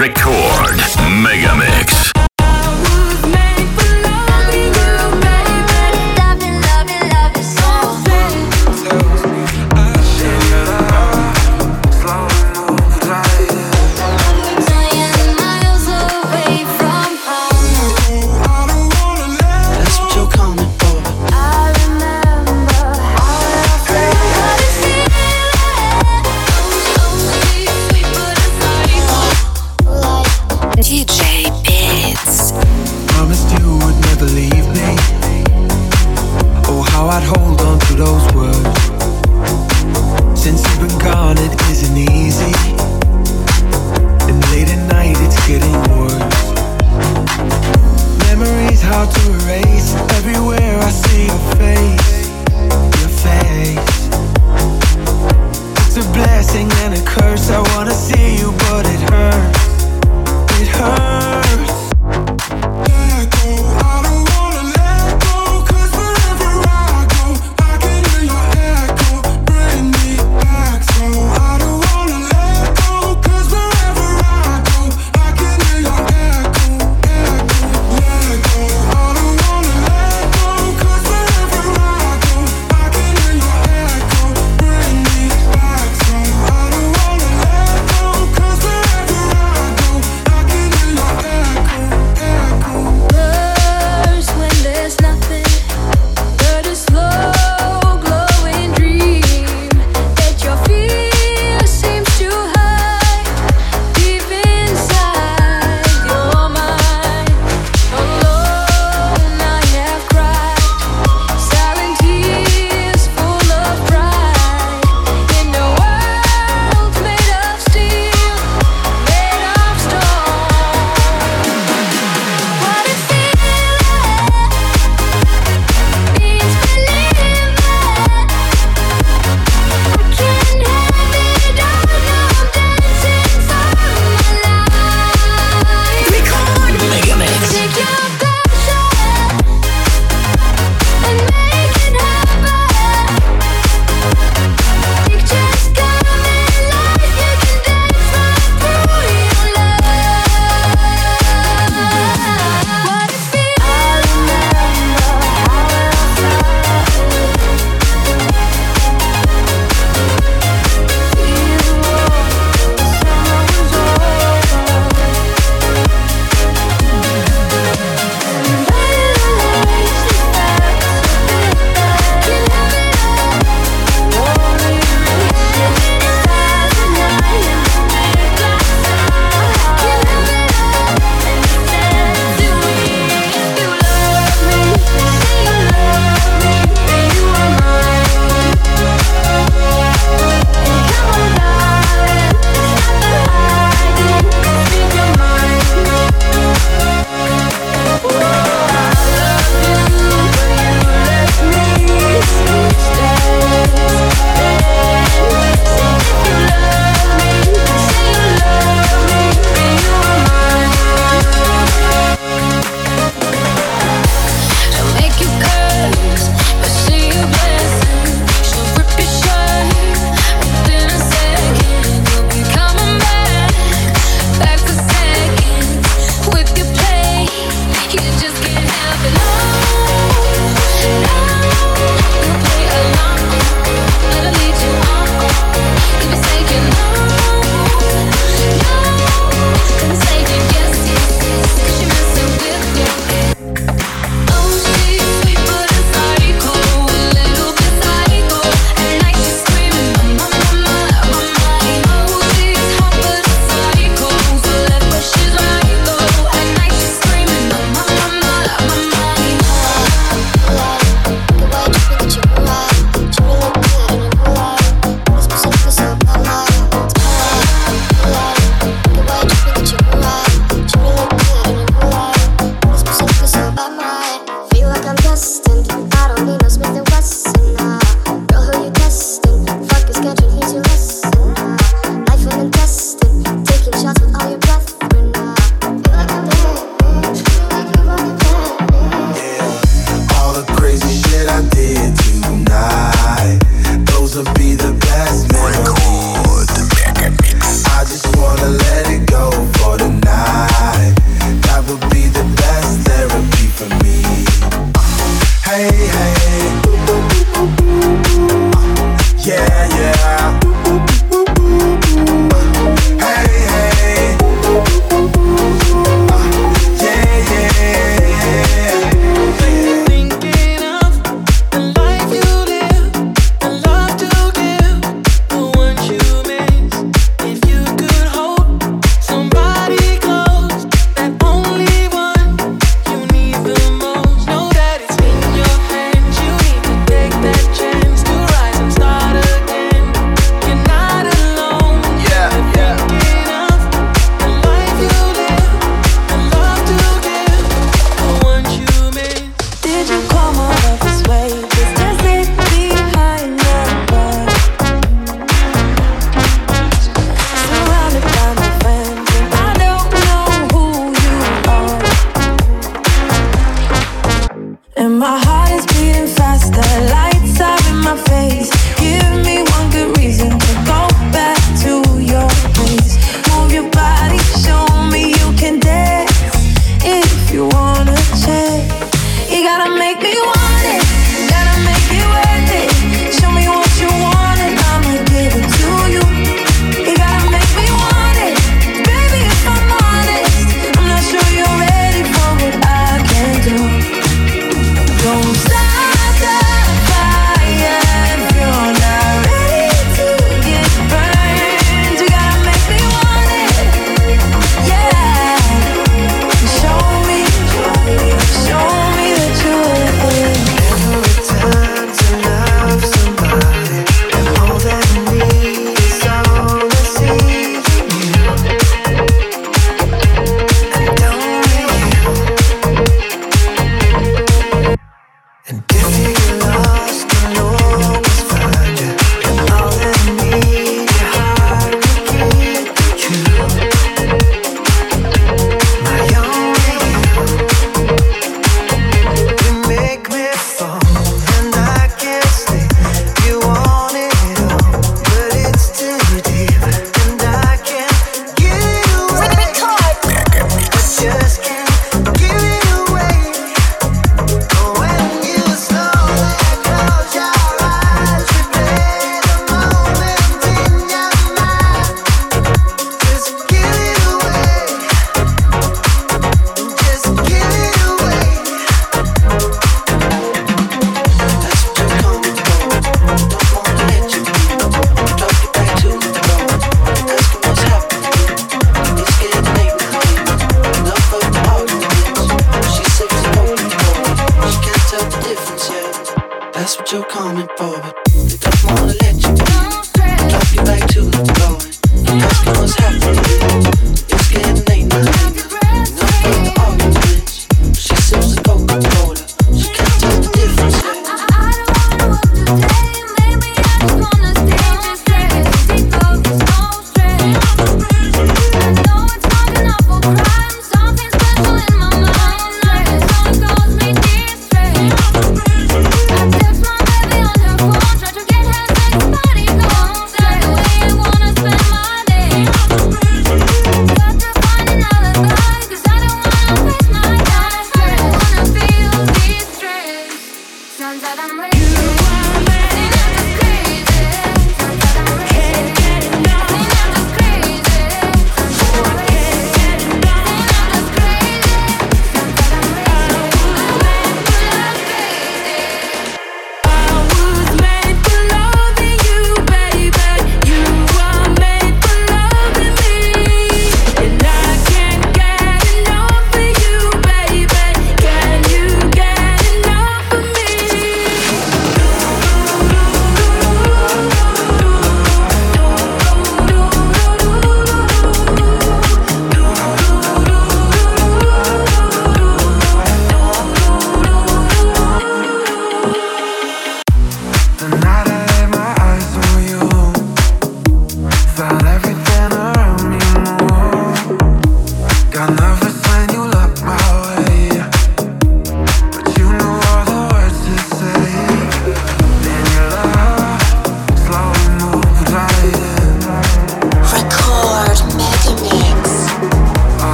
Record Megamix.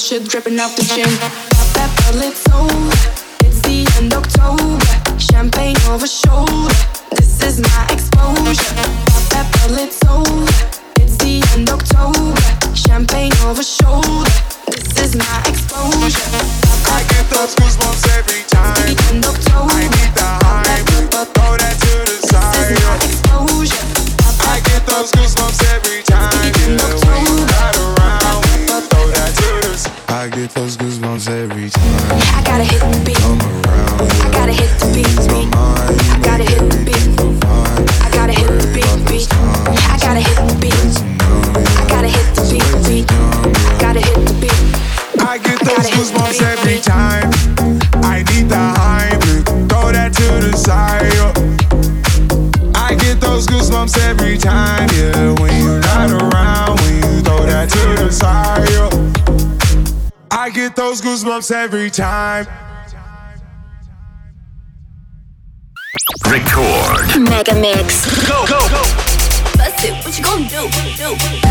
bullshit dripping off the chin. Pop that bottle, it's over. It's the end October. Champagne over shoulder. This is my exposure. Pop that bottle, it's over. It's the end October. Champagne over shoulder. This is my exposure. I get those goosebumps. Every time. Record. Mega Mix. Go, go, go. Bust it. What you gonna do? do? Parties in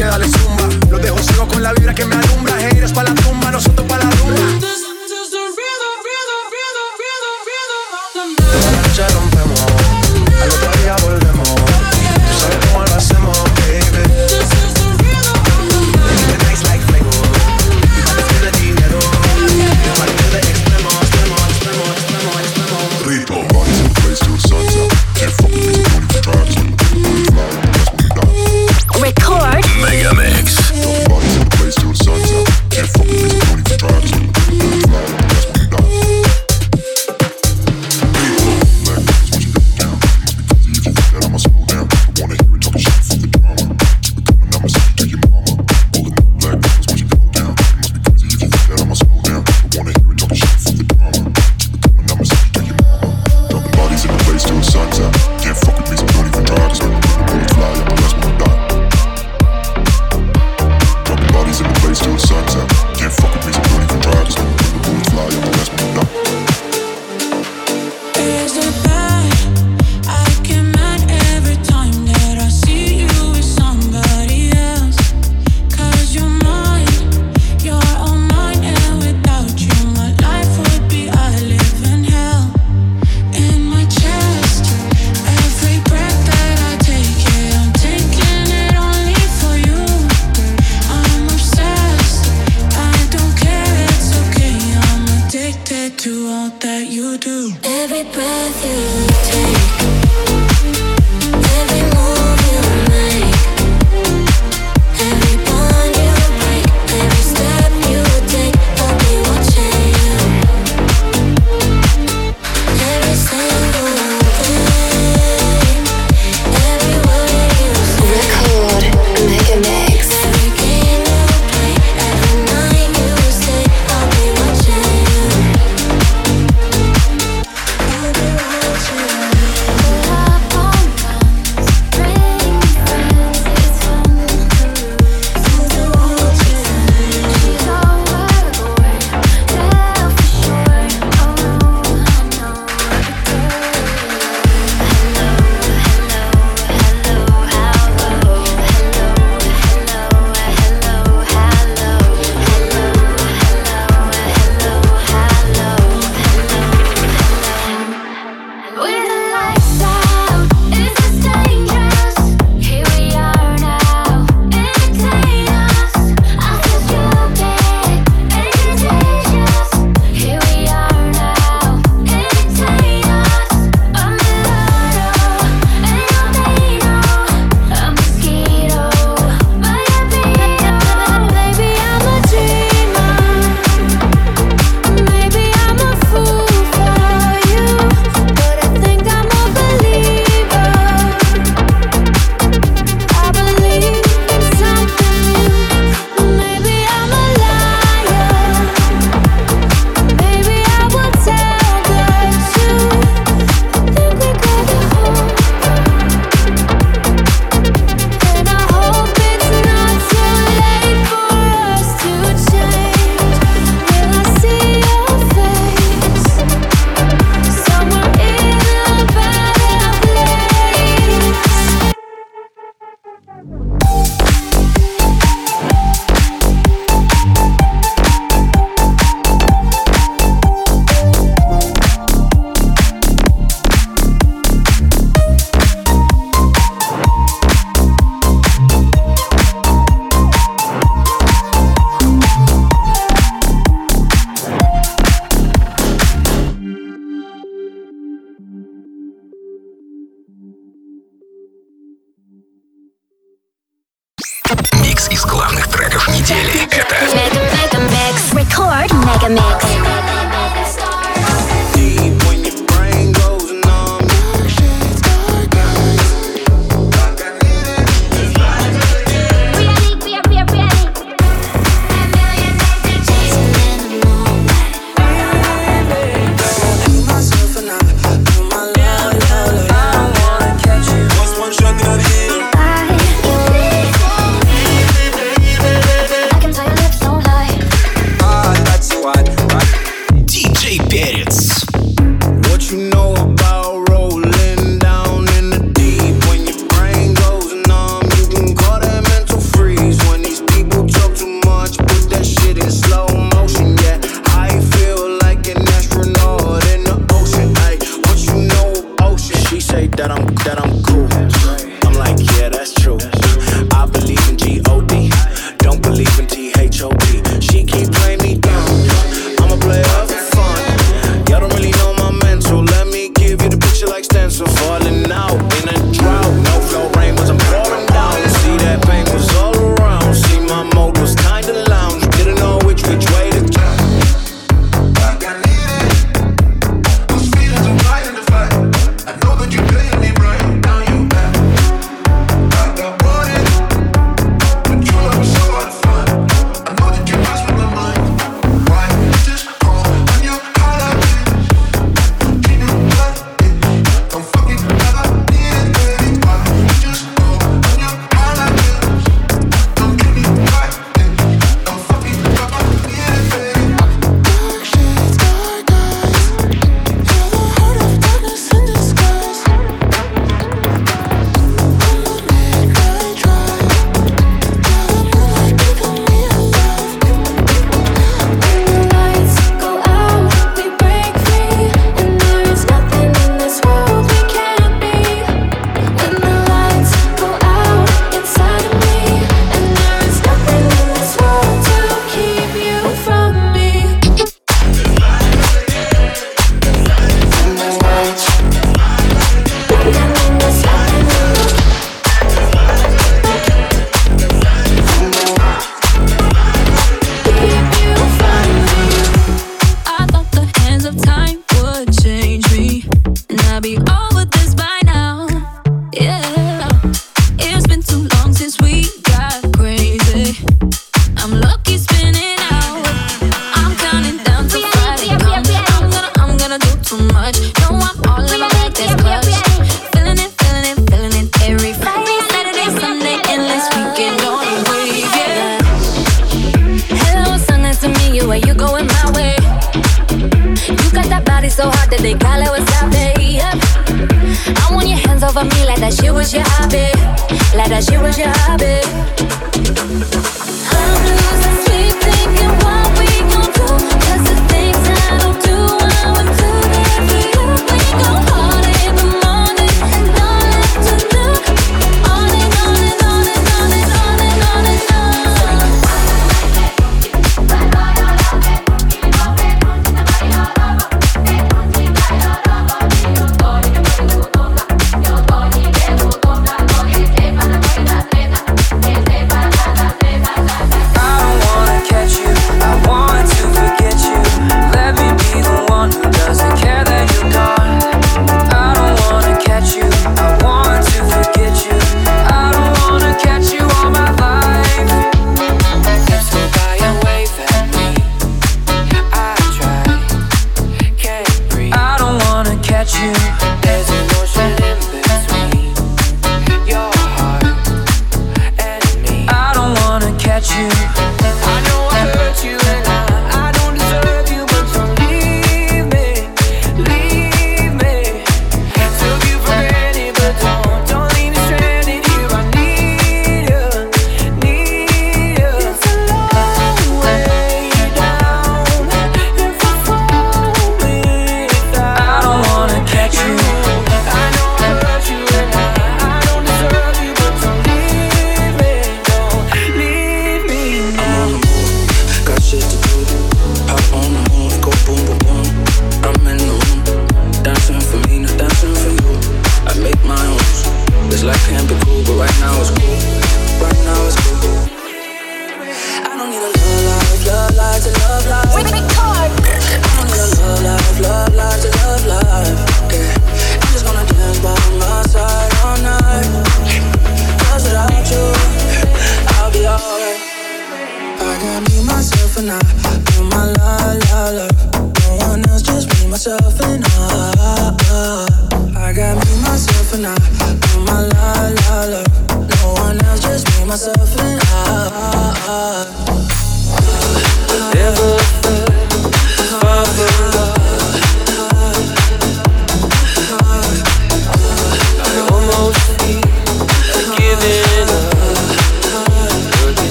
que dale zumba. Los dejo ciego con la vibra que me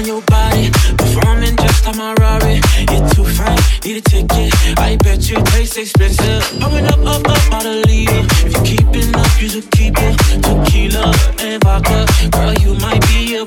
on your body. Performing just like my Rari. You're too fine, need a ticket. I bet you taste expensive. Pouring up, up, up, out of leader. If you're keeping up, you should keep it. Tequila and vodka. Girl, you might be a